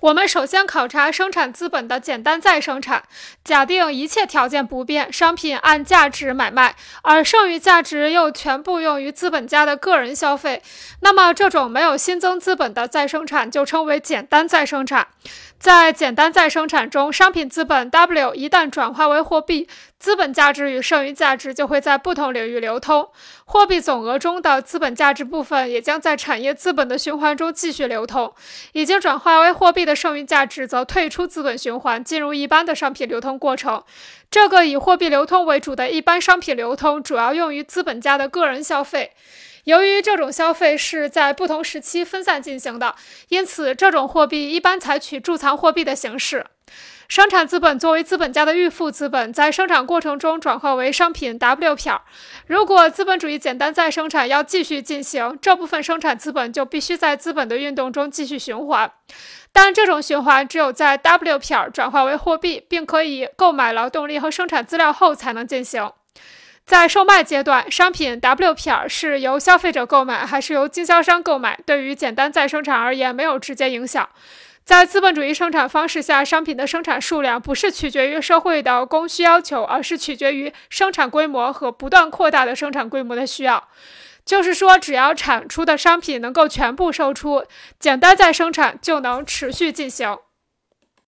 我们首先考察生产资本的简单再生产，假定一切条件不变，商品按价值买卖，而剩余价值又全部用于资本家的个人消费，那么这种没有新增资本的再生产就称为简单再生产。在简单再生产中，商品资本 W 一旦转化为货币，资本价值与剩余价值就会在不同领域流通。货币总额中的资本价值部分也将在产业资本的循环中继续流通。已经转化为货币的剩余价值则退出资本循环，进入一般的商品流通过程。这个以货币流通为主的一般商品流通，主要用于资本家的个人消费。由于这种消费是在不同时期分散进行的，因此这种货币一般采取贮藏货币的形式。生产资本作为资本家的预付资本，在生产过程中转化为商品 W 票。如果资本主义简单再生产要继续进行，这部分生产资本就必须在资本的运动中继续循环。但这种循环只有在 W 票转化为货币，并可以购买劳动力和生产资料后才能进行。在售卖阶段，商品 W 片是由消费者购买还是由经销商购买，对于简单再生产而言没有直接影响。在资本主义生产方式下，商品的生产数量不是取决于社会的供需要求，而是取决于生产规模和不断扩大的生产规模的需要。就是说，只要产出的商品能够全部售出，简单再生产就能持续进行。